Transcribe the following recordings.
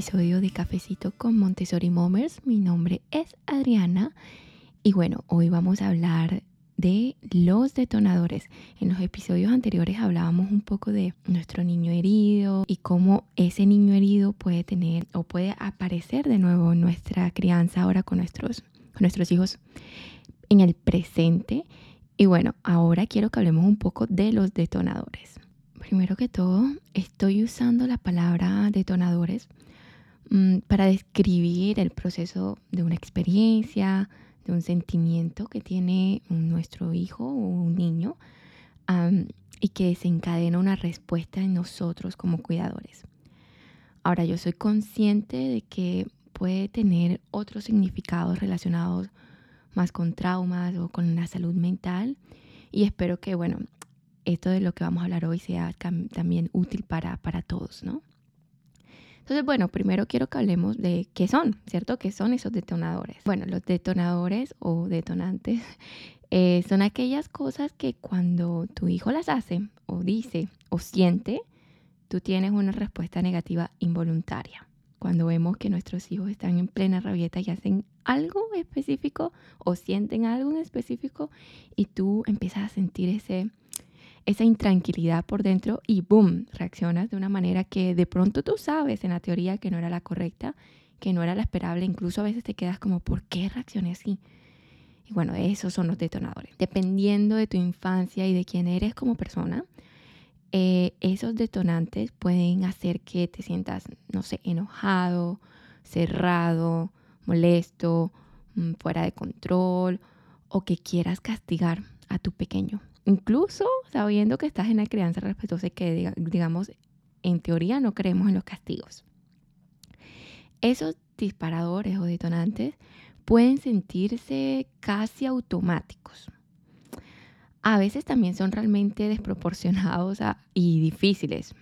episodio de Cafecito con Montessori Momers. Mi nombre es Adriana y bueno, hoy vamos a hablar de los detonadores. En los episodios anteriores hablábamos un poco de nuestro niño herido y cómo ese niño herido puede tener o puede aparecer de nuevo en nuestra crianza ahora con nuestros, con nuestros hijos en el presente. Y bueno, ahora quiero que hablemos un poco de los detonadores. Primero que todo, estoy usando la palabra detonadores para describir el proceso de una experiencia, de un sentimiento que tiene nuestro hijo o un niño y que desencadena una respuesta en nosotros como cuidadores. Ahora, yo soy consciente de que puede tener otros significados relacionados más con traumas o con la salud mental y espero que, bueno, esto de lo que vamos a hablar hoy sea también útil para, para todos, ¿no? Entonces, bueno, primero quiero que hablemos de qué son, ¿cierto? ¿Qué son esos detonadores? Bueno, los detonadores o detonantes eh, son aquellas cosas que cuando tu hijo las hace o dice o siente, tú tienes una respuesta negativa involuntaria. Cuando vemos que nuestros hijos están en plena rabieta y hacen algo específico o sienten algo en específico y tú empiezas a sentir ese esa intranquilidad por dentro y boom, reaccionas de una manera que de pronto tú sabes en la teoría que no era la correcta, que no era la esperable, incluso a veces te quedas como, ¿por qué reaccioné así? Y bueno, esos son los detonadores. Dependiendo de tu infancia y de quién eres como persona, eh, esos detonantes pueden hacer que te sientas, no sé, enojado, cerrado, molesto, mm, fuera de control o que quieras castigar a tu pequeño incluso sabiendo que estás en la crianza respetuosa y que, digamos, en teoría no creemos en los castigos. Esos disparadores o detonantes pueden sentirse casi automáticos. A veces también son realmente desproporcionados y difíciles,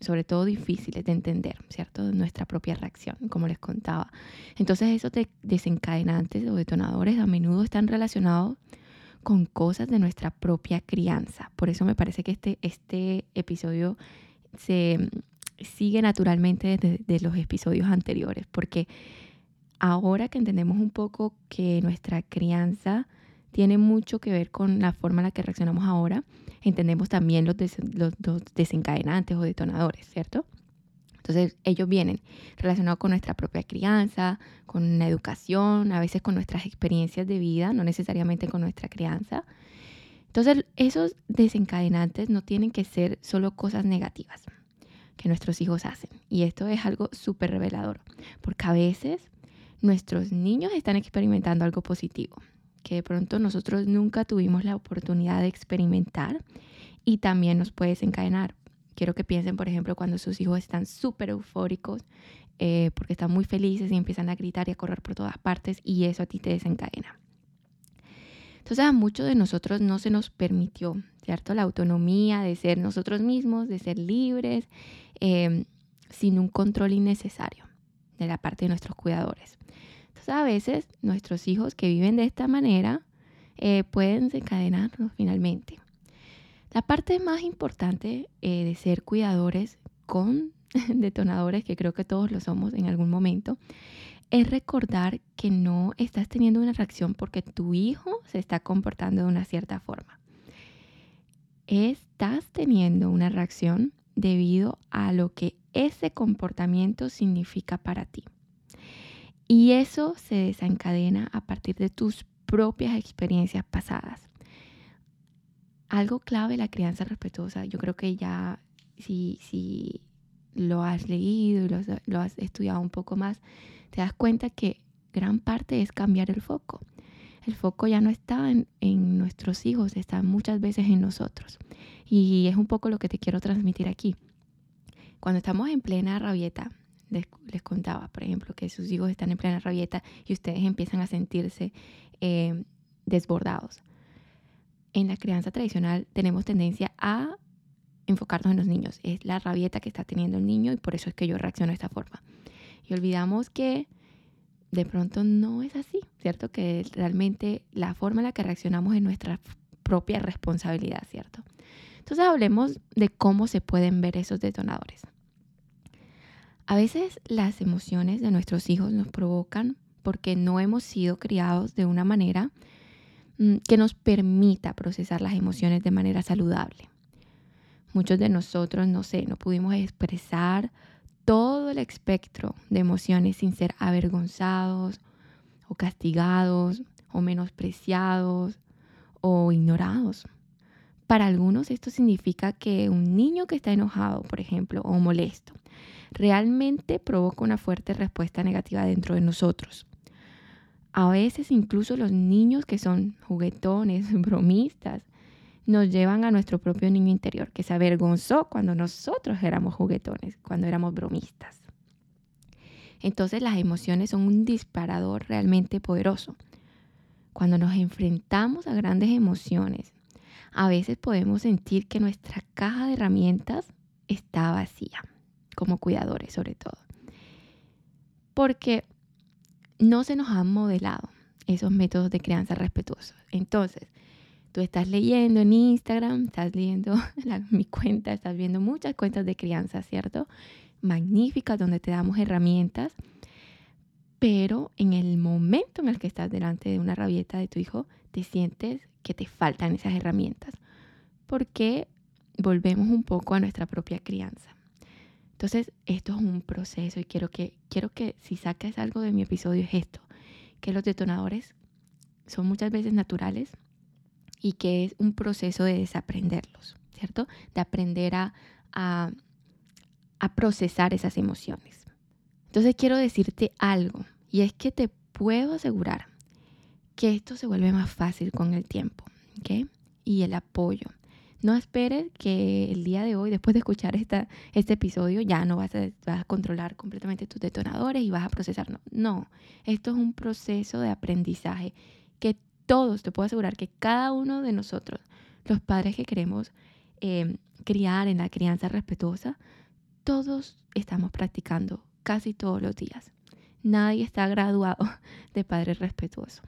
sobre todo difíciles de entender, ¿cierto? Nuestra propia reacción, como les contaba. Entonces esos desencadenantes o detonadores a menudo están relacionados con cosas de nuestra propia crianza. Por eso me parece que este, este episodio se mm, sigue naturalmente desde los episodios anteriores, porque ahora que entendemos un poco que nuestra crianza tiene mucho que ver con la forma en la que reaccionamos ahora, entendemos también los, los desencadenantes o detonadores, ¿cierto? Entonces ellos vienen relacionados con nuestra propia crianza, con la educación, a veces con nuestras experiencias de vida, no necesariamente con nuestra crianza. Entonces esos desencadenantes no tienen que ser solo cosas negativas que nuestros hijos hacen. Y esto es algo súper revelador, porque a veces nuestros niños están experimentando algo positivo, que de pronto nosotros nunca tuvimos la oportunidad de experimentar y también nos puede desencadenar quiero que piensen, por ejemplo, cuando sus hijos están súper eufóricos eh, porque están muy felices y empiezan a gritar y a correr por todas partes y eso a ti te desencadena. Entonces a muchos de nosotros no se nos permitió, ¿cierto? La autonomía de ser nosotros mismos, de ser libres, em, sin un control innecesario de la parte de nuestros cuidadores. Entonces a veces nuestros hijos que viven de esta manera eh, pueden desencadenarnos finalmente. La parte más importante eh, de ser cuidadores con detonadores, que creo que todos lo somos en algún momento, es recordar que no estás teniendo una reacción porque tu hijo se está comportando de una cierta forma. Estás teniendo una reacción debido a lo que ese comportamiento significa para ti. Y eso se desencadena a partir de tus propias experiencias pasadas algo clave la crianza respetuosa, yo creo que ya si, si lo has leído y lo, has estudiado un poco más, te das cuenta que gran parte es cambiar el foco. El foco ya no está en, en, nuestros hijos, está muchas veces en nosotros. Y es un poco lo que te quiero transmitir aquí. Cuando estamos en plena rabieta, les, les contaba, por ejemplo, que sus hijos están en plena rabieta y ustedes empiezan a sentirse eh, desbordados en la crianza tradicional tenemos tendencia a enfocarnos en los niños. Es la rabieta que está teniendo el niño y por eso es que yo reacciono de esta forma. Y olvidamos que de pronto no es así, ¿cierto? Que realmente la forma en la que reaccionamos es nuestra propia responsabilidad, ¿cierto? Entonces hablemos de cómo se pueden ver esos detonadores. A veces las emociones de nuestros hijos nos provocan porque no hemos sido criados de una manera que nos permita procesar las emociones de manera saludable. Muchos de nosotros, no sé, no pudimos expresar todo el espectro de emociones sin ser avergonzados o castigados o menospreciados o ignorados. Para algunos esto significa que un niño que está enojado, por ejemplo, o molesto, realmente provoca una fuerte respuesta negativa dentro de nosotros. A veces incluso los niños que son juguetones, bromistas, nos llevan a nuestro propio niño interior, que se avergonzó cuando nosotros éramos juguetones, cuando éramos bromistas. Entonces las emociones son un disparador realmente poderoso. Cuando nos enfrentamos a grandes emociones, a veces podemos sentir que nuestra caja de herramientas está vacía como cuidadores sobre todo. Porque no se nos han modelado esos métodos de crianza respetuosos. Entonces, tú estás leyendo en Instagram, estás leyendo mi cuenta, estás viendo muchas cuentas de crianza, ¿cierto? Magníficas, donde te damos herramientas, pero en el momento en el que estás delante de una rabieta de tu hijo, te sientes que te faltan esas herramientas, porque volvemos un poco a nuestra propia crianza. Entonces, esto es un proceso y quiero que, quiero que si sacas algo de mi episodio es esto, que los detonadores son muchas veces naturales y que es un proceso de desaprenderlos, ¿cierto? De aprender a, a, a procesar esas emociones. Entonces quiero decirte algo y es que te puedo asegurar que esto se vuelve más fácil con el tiempo, ¿ok? Y el apoyo. No esperes que el día de hoy, después de escuchar esta, este episodio, ya no vas a, controlar completamente tus detonadores y vas a procesar. No, esto es un proceso de aprendizaje que todos, te puedo asegurar que cada uno de nosotros, los padres que queremos eh, criar en la crianza respetuosa, todos estamos practicando casi todos los días. Nadie está graduado de padre respetuoso.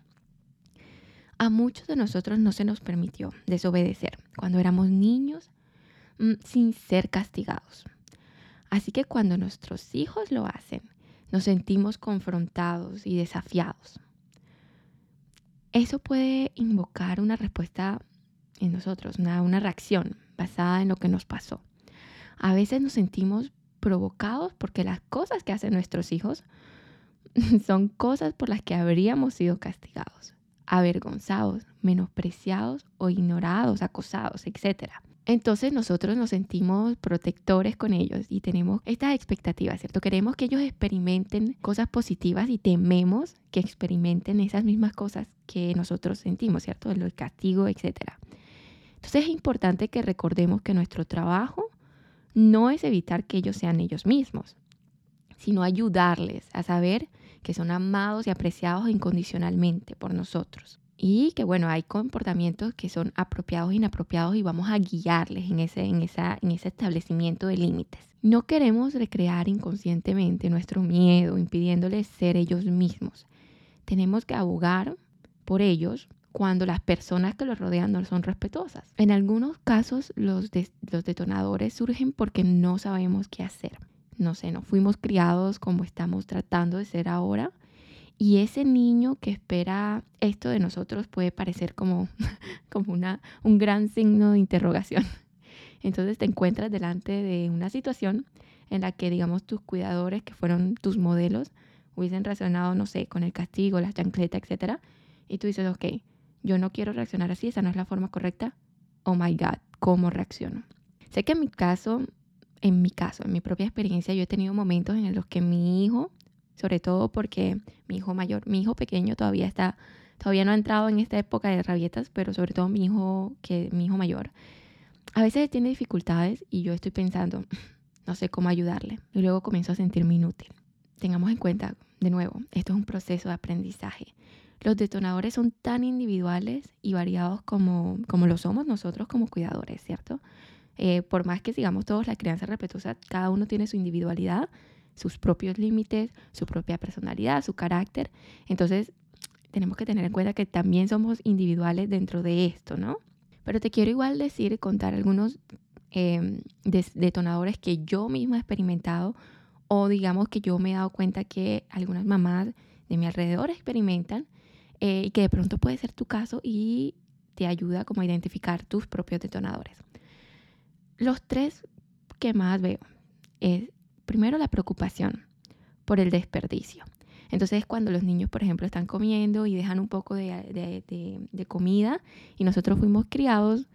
A muchos de nosotros no se nos permitió desobedecer cuando éramos niños mm, sin ser castigados. Así que cuando nuestros hijos lo hacen, nos sentimos confrontados y desafiados. Eso puede invocar una respuesta en nosotros, una, una reacción basada en lo que nos pasó. A veces nos sentimos provocados porque las cosas que hacen nuestros hijos son cosas por las que habríamos sido castigados avergonzados, menospreciados o ignorados, acosados, etc. Entonces nosotros nos sentimos protectores con ellos y tenemos estas expectativas, ¿cierto? Queremos que ellos experimenten cosas positivas y tememos que experimenten esas mismas cosas que nosotros sentimos, ¿cierto? El castigo, etc. Entonces es importante que recordemos que nuestro trabajo no es evitar que ellos sean ellos mismos, sino ayudarles a saber que son amados y apreciados incondicionalmente por nosotros. Y que bueno, hay comportamientos que son apropiados e inapropiados y vamos a guiarles en ese, en esa, en ese establecimiento de límites. No queremos recrear inconscientemente nuestro miedo, impidiéndoles ser ellos mismos. Tenemos que abogar por ellos cuando las personas que los rodean no son respetuosas. En algunos casos los, los detonadores surgen porque no sabemos qué hacer no sé, no fuimos criados como estamos tratando de ser ahora. Y ese niño que espera esto de nosotros puede parecer como, como una, un gran signo de interrogación. Entonces te encuentras delante de una situación en la que, digamos, tus cuidadores, que fueron tus modelos, hubiesen reaccionado, no sé, con el castigo, la chancleta, etc. Y tú dices, ok, yo no quiero reaccionar así, esa no es la forma correcta. Oh my God, ¿cómo reacciono? Sé que en mi caso en mi caso, en mi propia experiencia, yo he tenido momentos en los que mi hijo, sobre todo porque mi hijo mayor, mi hijo pequeño todavía está, todavía no ha entrado en esta época de rabietas, pero sobre todo mi hijo, que mi hijo mayor, a veces tiene dificultades y yo estoy pensando, no sé cómo ayudarle, y luego comienzo a sentirme inútil. Tengamos en cuenta, de nuevo, esto es un proceso de aprendizaje. Los detonadores son tan individuales y variados como, como lo somos nosotros como cuidadores, ¿cierto? Eh, por más que sigamos todos la crianza respetuosa, cada uno tiene su individualidad, sus propios límites, su propia personalidad, su carácter. Entonces, tenemos que tener en cuenta que también somos individuales dentro de esto, ¿no? Pero te quiero igual decir, contar algunos em, detonadores que yo misma he experimentado O digamos que yo me he dado cuenta que algunas mamás de mi alrededor experimentan eh, y que de pronto puede ser tu caso y te ayuda como a identificar tus propios detonadores. Los tres que más veo es primero la preocupación por el desperdicio. Entonces cuando los niños, por ejemplo, están comiendo y dejan un poco de, de, comida y nosotros fuimos criados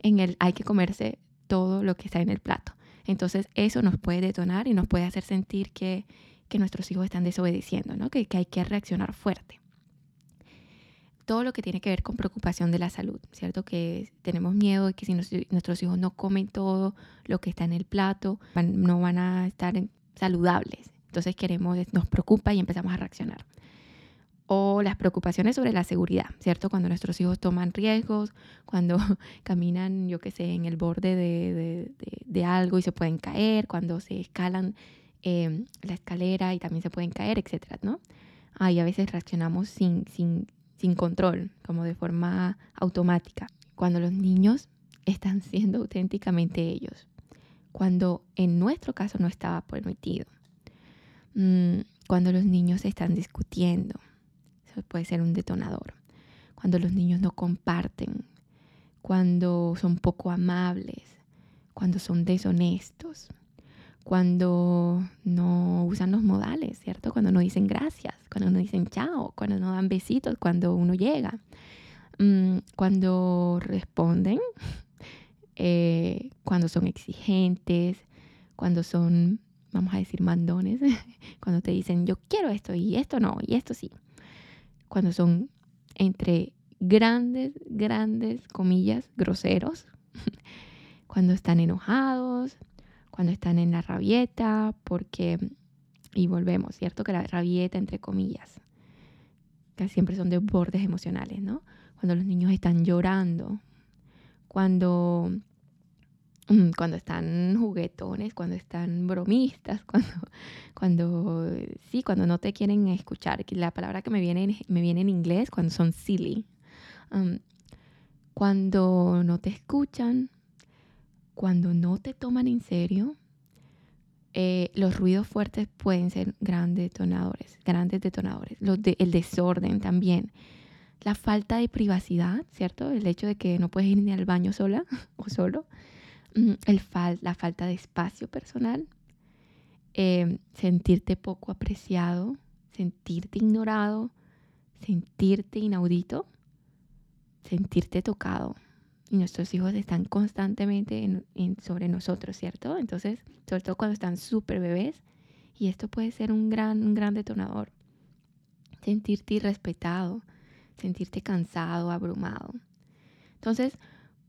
en el hay que comerse todo lo que está en el plato. Entonces eso nos puede detonar y nos puede hacer sentir que, que nuestros hijos están desobedeciendo, ¿no? que, que hay que reaccionar fuerte todo lo que tiene que ver con preocupación de la salud, ¿cierto? Que tenemos miedo de que si nuestros hijos no comen todo lo que está en el plato, no van a estar saludables. Entonces queremos, nos preocupa y empezamos a reaccionar. O las preocupaciones sobre la seguridad, ¿cierto? Cuando nuestros hijos toman riesgos, cuando caminan, yo qué sé, en el borde de, algo y se pueden caer, cuando se escalan em, la escalera y también se pueden caer, etcétera, ¿no? Ahí a veces reaccionamos sin, sin, sin control, como de forma automática. Cuando los niños están siendo auténticamente ellos. Cuando en nuestro caso no estaba permitido. Mm, cuando los niños están discutiendo. Eso puede ser un detonador. Cuando los niños no comparten. Cuando son poco amables. Cuando son deshonestos cuando no usan los modales, ¿cierto? Cuando no dicen gracias, cuando no dicen chao, cuando no dan besitos cuando uno llega, mm, cuando responden, eh, cuando son exigentes, cuando son, vamos a decir, mandones, cuando te dicen yo quiero esto y esto no, y esto sí, cuando son entre grandes, grandes comillas, groseros, cuando están enojados, cuando están en la rabieta, porque, y volvemos, ¿cierto? Que la rabieta, entre comillas, que siempre son de bordes emocionales, ¿no? Cuando los niños están llorando, cuando, mm, cuando están juguetones, cuando están bromistas, cuando, cuando, sí, cuando no te quieren escuchar. La palabra que me viene, me viene en inglés, cuando son silly. Um, cuando no te escuchan, cuando no te toman en serio, eh, los ruidos fuertes pueden ser grandes detonadores, grandes detonadores. Los de, el desorden también. La falta de privacidad, ¿cierto? El hecho de que no puedes ir ni al baño sola o solo. Mm, el la falta de espacio personal. Em, sentirte poco apreciado, sentirte ignorado, sentirte inaudito, sentirte tocado y nuestros hijos están constantemente sobre nosotros, ¿cierto? Entonces, sobre todo cuando están súper bebés, y esto puede ser un gran, un gran detonador. Sentirte irrespetado, sentirte cansado, abrumado. Entonces,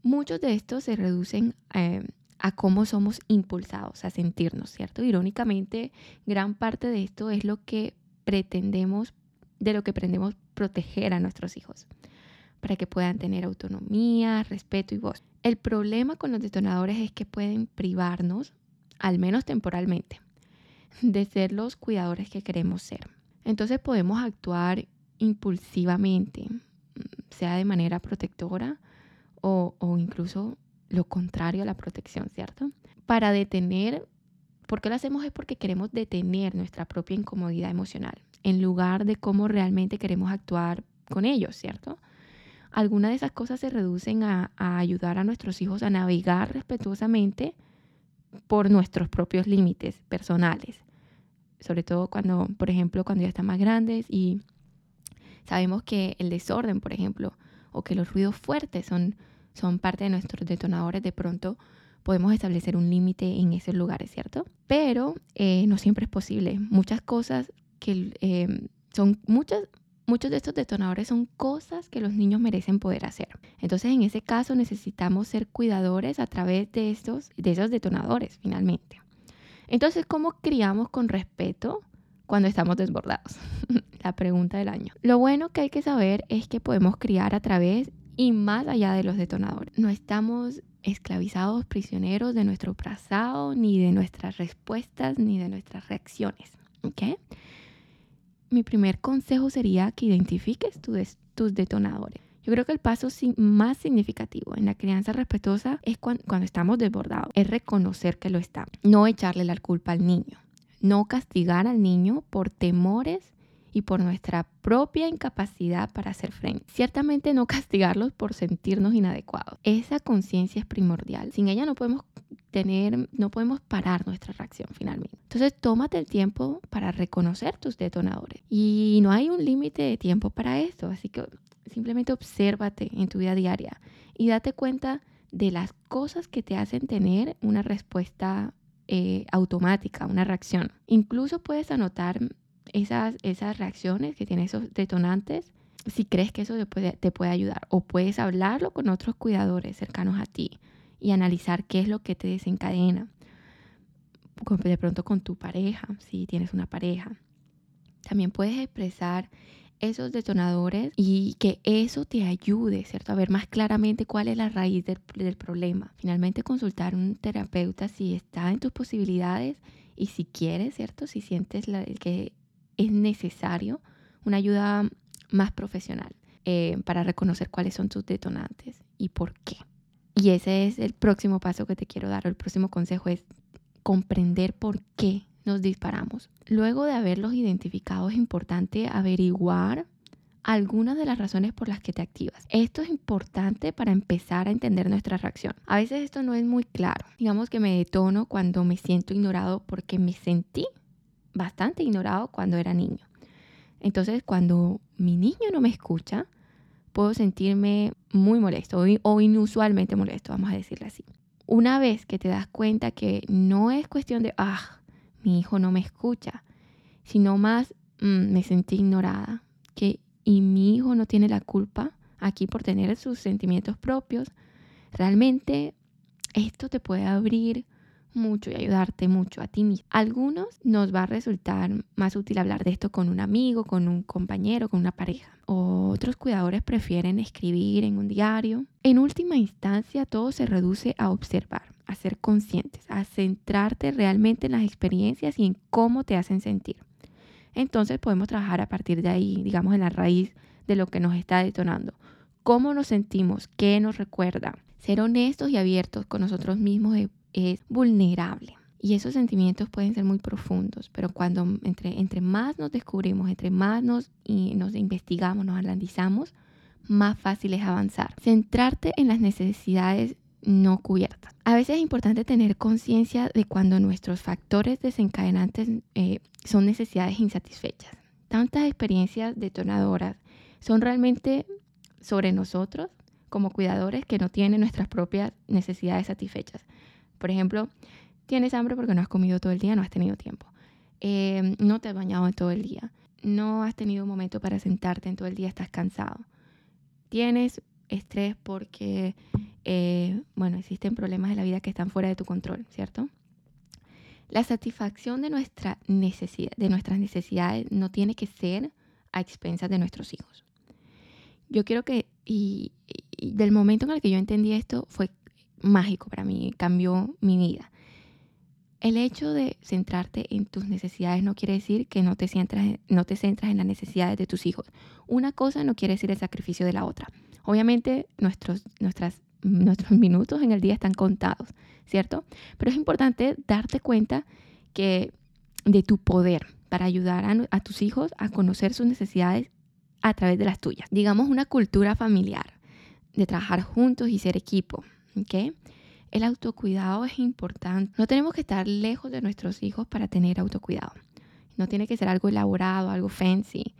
muchos de estos se reducen eh, a cómo somos impulsados a sentirnos, ¿cierto? Irónicamente, gran parte de esto es lo que pretendemos, de lo que pretendemos proteger a nuestros hijos para que puedan tener autonomía, respeto y voz. El problema con los detonadores es que pueden privarnos, al menos temporalmente, de ser los cuidadores que queremos ser. Entonces podemos actuar impulsivamente, sea de manera protectora o, o incluso lo contrario a la protección, ¿cierto? Para detener, ¿por qué lo hacemos? Es porque queremos detener nuestra propia incomodidad emocional, en lugar de cómo realmente queremos actuar con ellos, ¿cierto? Algunas de esas cosas se reducen a, ayudar a nuestros hijos a navegar respetuosamente por nuestros propios límites personales. Sobre todo cuando, por ejemplo, cuando ya están más grandes y sabemos que el desorden, por ejemplo, o que los ruidos fuertes son, son parte de nuestros detonadores, de pronto podemos establecer un límite en esos lugares, ¿cierto? Pero eh, no siempre es posible. Muchas cosas que eh, son muchas, muchos de estos detonadores son cosas que los niños merecen poder hacer. Entonces, en ese caso necesitamos ser cuidadores a través de estos, de esos detonadores, finalmente. Entonces, ¿cómo criamos con respeto cuando estamos desbordados? La pregunta del año. Lo bueno que hay que saber es que podemos criar a través y más allá de los detonadores. No estamos esclavizados, prisioneros de nuestro pasado, ni de nuestras respuestas, ni de nuestras reacciones. ¿Ok? Mi primer consejo sería que identifiques tus detonadores. Yo creo que el paso más significativo en la crianza respetuosa es cuando, estamos desbordados, es reconocer que lo estamos, no echarle la culpa al niño. no castigar al niño por temores y por nuestra propia incapacidad para hacer frente. Ciertamente no castigarlos por sentirnos inadecuados. Esa conciencia es primordial. Sin ella no podemos tener, no podemos parar nuestra reacción finalmente. Entonces, tómate el tiempo para reconocer tus detonadores. Y no hay un límite de tiempo para esto, así que simplemente obsérvate en tu vida diaria y date cuenta de las cosas que te hacen tener una respuesta eh, automática, una reacción. Incluso puedes anotar esas, esas reacciones que tienen esos detonantes si crees que eso te puede, te puede ayudar. O puedes hablarlo con otros cuidadores cercanos a ti y analizar qué es lo que te desencadena. De pronto con tu pareja, si tienes una pareja. También puedes expresar esos detonadores y que eso te ayude, ¿cierto? A ver más claramente cuál es la raíz del, problema. Finalmente consultar a un terapeuta si está en tus posibilidades y si quieres, ¿cierto? Si sientes que es necesario una ayuda más profesional eh, para reconocer cuáles son tus detonantes y por qué. Y ese es el próximo paso que te quiero dar, el próximo consejo es comprender por qué nos disparamos. Luego de haberlos identificado es importante averiguar algunas de las razones por las que te activas. Esto es importante para empezar a entender nuestra reacción. A veces esto no es muy claro. Digamos que me detono cuando me siento ignorado porque me sentí bastante ignorado cuando era niño. Entonces, cuando mi niño no me escucha, puedo sentirme muy molesto o inusualmente molesto, vamos a decirle así. Una vez que te das cuenta que no es cuestión de, ah, mi hijo no me escucha, sino más, mm, me sentí ignorada, que y mi hijo no tiene la culpa aquí por tener sus sentimientos propios, realmente esto te puede abrir mucho y ayudarte mucho a ti mismo. algunos nos va a resultar más útil hablar de esto con un amigo, con un compañero, con una pareja. Otros cuidadores prefieren escribir en un diario. En última instancia, todo se reduce a observar, a ser conscientes, a centrarte realmente en las experiencias y en cómo te hacen sentir. Entonces podemos trabajar a partir de ahí, digamos, en la raíz de lo que nos está detonando. ¿Cómo nos sentimos? ¿Qué nos recuerda? Ser honestos y abiertos con nosotros mismos es vulnerable. Y esos sentimientos pueden ser muy profundos, pero cuando entre, entre más nos descubrimos, entre más nos, y nos investigamos, nos analizamos, más fácil es avanzar. Centrarte en las necesidades no cubiertas. A veces es importante tener conciencia de cuando nuestros factores desencadenantes eh, son necesidades insatisfechas. Tantas experiencias detonadoras son realmente sobre nosotros como cuidadores que no tienen nuestras propias necesidades satisfechas. Por ejemplo, tienes hambre porque no has comido todo el día, no has tenido tiempo. Eh, no te has bañado en todo el día. No has tenido un momento para sentarte en todo el día, estás cansado. Tienes estrés porque, eh, bueno, existen problemas de la vida que están fuera de tu control, ¿cierto? La satisfacción de, nuestra necesidad, de nuestras necesidades no tiene que ser a expensas de nuestros hijos. Yo quiero que, y, y del momento en el que yo entendí esto, fue mágico para mí, cambió mi vida. El hecho de centrarte en tus necesidades no quiere decir que no te, centras, no te centras en las necesidades de tus hijos. Una cosa no quiere decir el sacrificio de la otra. Obviamente nuestros, nuestras, nuestros minutos en el día están contados, ¿cierto? Pero es importante darte cuenta que de tu poder para ayudar a, a tus hijos a conocer sus necesidades a través de las tuyas. Digamos una cultura familiar de trabajar juntos y ser equipo, ¿ok? El autocuidado es importante. No tenemos que estar lejos de nuestros hijos para tener autocuidado. No tiene que ser algo elaborado, algo fancy.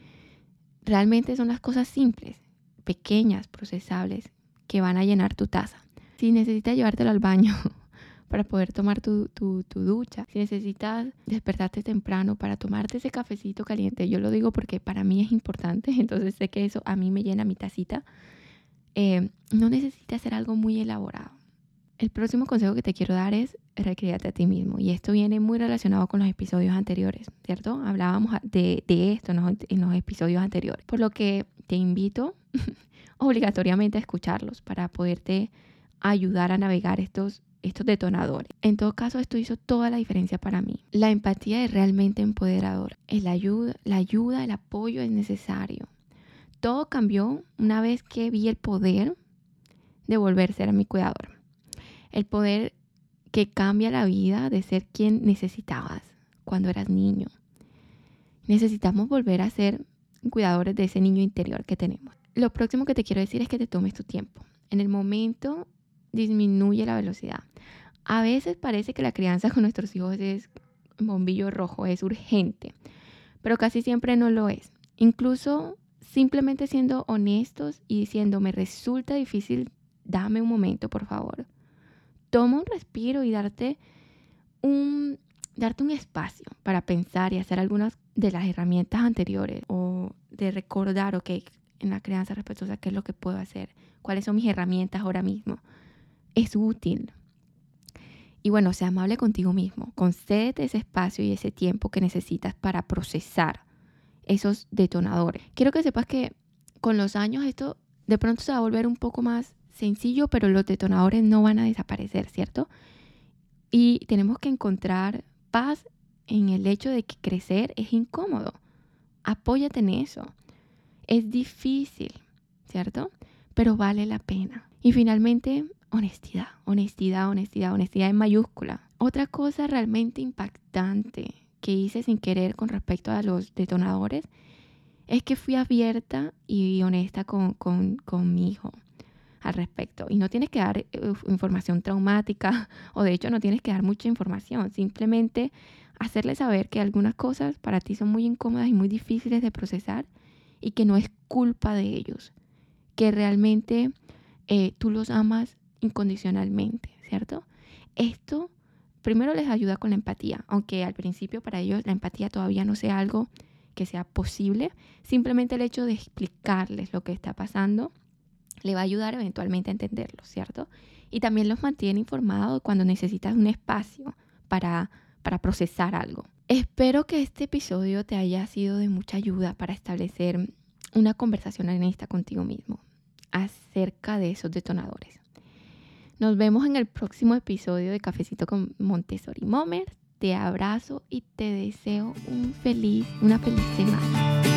Realmente son las cosas simples, pequeñas, procesables, que van a llenar tu taza. Si necesitas llevártelo al baño para poder tomar tu, tu, ducha, si necesitas despertarte temprano para tomarte ese cafecito caliente, yo lo digo porque para mí es importante, entonces sé que eso a mí me llena mi tacita. Eh, no necesitas hacer algo muy elaborado. El próximo consejo que te quiero dar es recrearte a ti mismo. Y esto viene muy relacionado con los episodios anteriores, ¿cierto? Hablábamos de, esto en los, episodios anteriores. Por lo que te invito obligatoriamente a escucharlos para poderte ayudar a navegar estos, estos detonadores. En todo caso, esto hizo toda la diferencia para mí. La empatía es realmente empoderadora. La ayuda, el apoyo es necesario. Todo cambió una vez que vi el poder de volver a ser mi cuidador el poder que cambia la vida de ser quien necesitabas cuando eras niño. Necesitamos volver a ser cuidadores de ese niño interior que tenemos. Lo próximo que te quiero decir es que te tomes tu tiempo. En el momento disminuye la velocidad. A veces parece que la crianza con nuestros hijos es bombillo rojo, es urgente, pero casi siempre no lo es. Incluso simplemente siendo honestos y diciendo, me resulta difícil, dame un momento, por favor. Toma un respiro y darte un, darte un espacio para pensar y hacer algunas de las herramientas anteriores o de recordar, ok, en la crianza respetuosa, qué es lo que puedo hacer, cuáles son mis herramientas ahora mismo. Es útil. Y bueno, sea amable contigo mismo. Concédete ese espacio y ese tiempo que necesitas para procesar esos detonadores. Quiero que sepas que con los años esto de pronto se va a volver un poco más sencillo, pero los detonadores no van a desaparecer, ¿cierto? Y tenemos que encontrar paz en el hecho de que crecer es incómodo. Apóyate en eso. Es difícil, ¿cierto? Pero vale la pena. Y finalmente, honestidad, honestidad, honestidad, honestidad en mayúscula. Otra cosa realmente impactante que hice sin querer con respecto a los detonadores es que fui abierta y honesta con, con mi hijo al respecto. Y no tienes que dar información traumática o de hecho no tienes que dar mucha información. Simplemente hacerle saber que algunas cosas para ti son muy incómodas y muy difíciles de procesar y que no es culpa de ellos, que realmente eh, tú los amas incondicionalmente, ¿cierto? Esto primero les ayuda con la empatía, aunque al principio para ellos la empatía todavía no sea algo que sea posible, simplemente el hecho de explicarles lo que está pasando le va a ayudar eventualmente a entenderlo, ¿cierto? Y también los mantiene informados cuando necesitas un espacio para, para procesar algo. Espero que este episodio te haya sido de mucha ayuda para establecer una conversación honesta contigo mismo acerca de esos detonadores. Nos vemos en el próximo episodio de Cafecito con Montessori Momer. Te abrazo y te deseo una feliz semana.